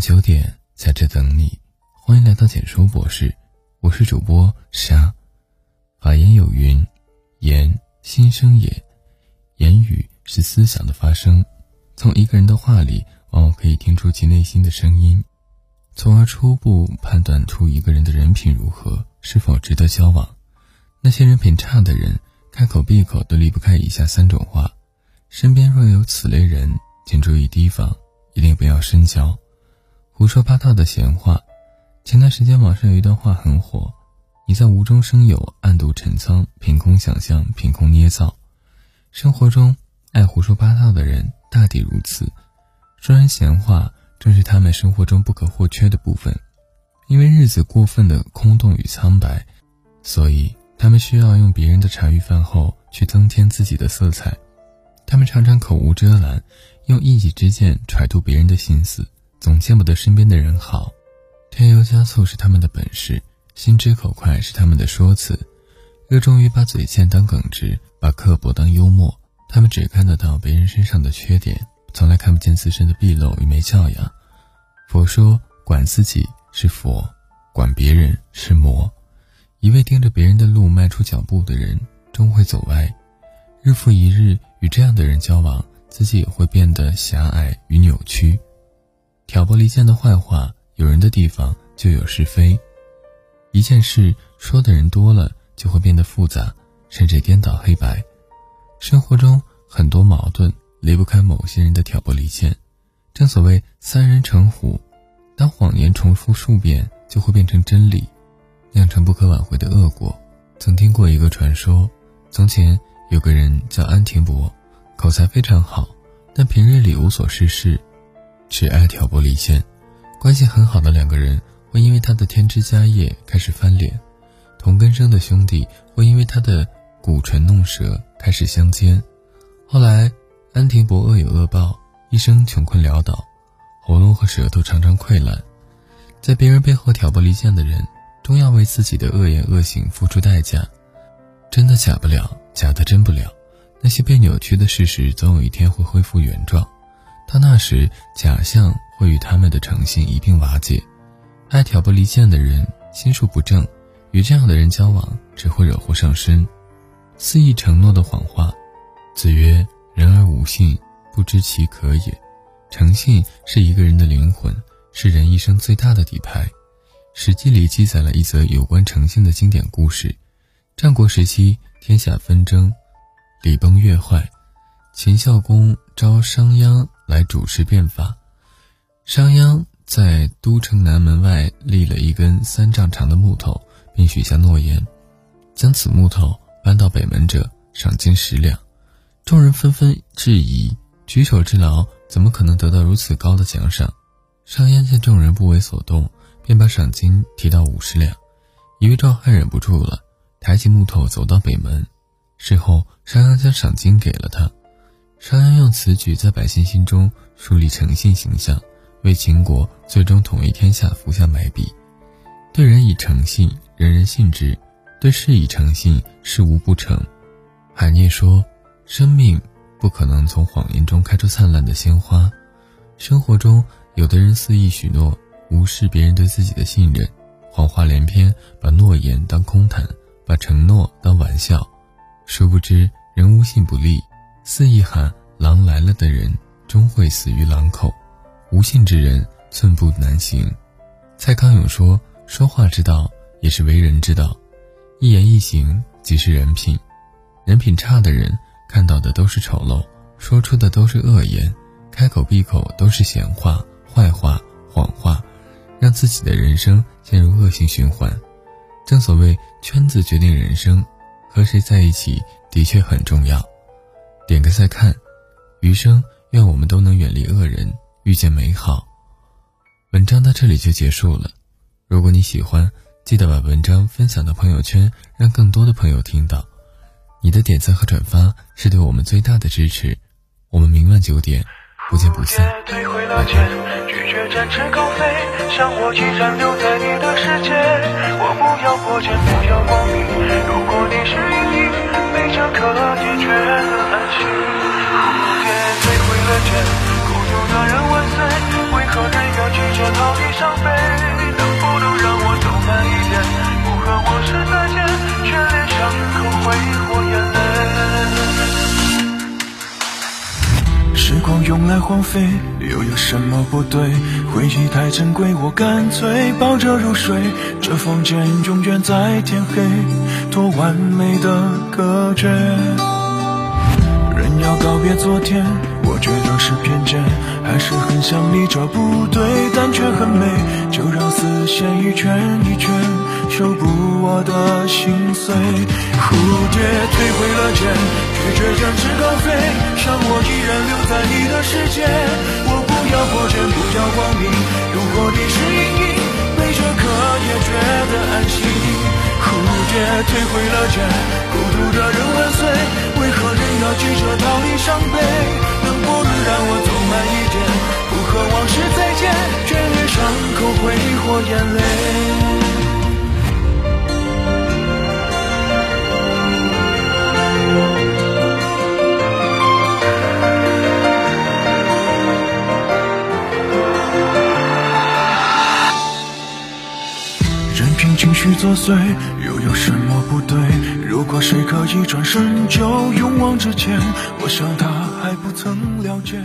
九点在这等你，欢迎来到简说博士，我是主播沙。法言有云：言心声也，言语是思想的发声。从一个人的话里，往往可以听出其内心的声音，从而初步判断出一个人的人品如何，是否值得交往。那些人品差的人，开口闭口都离不开以下三种话。身边若有此类人，请注意提防，一定不要深交。胡说八道的闲话。前段时间网上有一段话很火：你在无中生有、暗度陈仓、凭空想象、凭空捏造。生活中爱胡说八道的人大抵如此，说人闲话正是他们生活中不可或缺的部分。因为日子过分的空洞与苍白，所以他们需要用别人的茶余饭后去增添自己的色彩。他们常常口无遮拦，用一己之见揣度别人的心思。总见不得身边的人好，添油加醋是他们的本事，心直口快是他们的说辞，热衷于把嘴贱当耿直，把刻薄当幽默。他们只看得到别人身上的缺点，从来看不见自身的纰漏与没教养。佛说，管自己是佛，管别人是魔。一味盯着别人的路迈出脚步的人，终会走歪。日复一日与这样的人交往，自己也会变得狭隘与扭曲。挑拨离间的坏话，有人的地方就有是非。一件事说的人多了，就会变得复杂，甚至颠倒黑白。生活中很多矛盾离不开某些人的挑拨离间。正所谓三人成虎，当谎言重复数遍，就会变成真理，酿成不可挽回的恶果。曾听过一个传说：从前有个人叫安廷伯，口才非常好，但平日里无所事事。只爱挑拨离间，关系很好的两个人会因为他的添枝加叶开始翻脸，同根生的兄弟会因为他的鼓唇弄舌开始相奸。后来，安廷伯恶有恶报，一生穷困潦倒，喉咙和舌头常常溃烂。在别人背后挑拨离间的人，终要为自己的恶言恶行付出代价。真的假不了，假的真不了。那些被扭曲的事实，总有一天会恢复原状。到那时，假象会与他们的诚信一并瓦解。爱挑拨离间的人心术不正，与这样的人交往只会惹祸上身。肆意承诺的谎话，子曰：“人而无信，不知其可也。”诚信是一个人的灵魂，是人一生最大的底牌。《史记》里记载了一则有关诚信的经典故事：战国时期，天下纷争，礼崩乐坏，秦孝公召商鞅。来主持变法，商鞅在都城南门外立了一根三丈长的木头，并许下诺言：将此木头搬到北门者，赏金十两。众人纷纷质疑：举手之劳，怎么可能得到如此高的奖赏？商鞅见众人不为所动，便把赏金提到五十两。一位壮汉忍不住了，抬起木头走到北门。事后，商鞅将赏金给了他。商鞅用此举在百姓心中树立诚信形象，为秦国最终统一天下伏下埋笔。对人以诚信，人人信之；对事以诚信，事无不成。海涅说：“生命不可能从谎言中开出灿烂的鲜花。”生活中，有的人肆意许诺，无视别人对自己的信任，谎话连篇，把诺言当空谈，把承诺当玩笑。殊不知，人无信不立。肆意喊“狼来了”的人，终会死于狼口；无信之人，寸步难行。蔡康永说：“说话之道，也是为人之道。一言一行，即是人品。人品差的人，看到的都是丑陋，说出的都是恶言，开口闭口都是闲话、坏话、谎话，让自己的人生陷入恶性循环。正所谓，圈子决定人生，和谁在一起，的确很重要。”点个再看，余生愿我们都能远离恶人，遇见美好。文章到这里就结束了。如果你喜欢，记得把文章分享到朋友圈，让更多的朋友听到。你的点赞和转发是对我们最大的支持。我们明晚九点不见不散。孤独的人万岁，为何人要拒绝？荒废，又有什么不对？回忆太珍贵，我干脆抱着入睡。这房间永远在天黑，多完美的隔绝。人要告别昨天，我觉得是偏见，还是很想你，这不对，但却很美。就让丝线一圈一圈，修补我的心碎。蝴蝶退回了茧。拒绝展翅高飞，让我依然留在你的世界。我不要破茧，不要光明。如果你是阴影，背着课也觉得安心。蝴蝶退回了茧，孤独的人万岁。为何人要急着逃离伤悲？能不能让我走慢一点？不和往事再见，眷恋伤口挥霍眼泪。情绪作祟，又有什么不对？如果谁可以转身就勇往直前，我想他还不曾了解。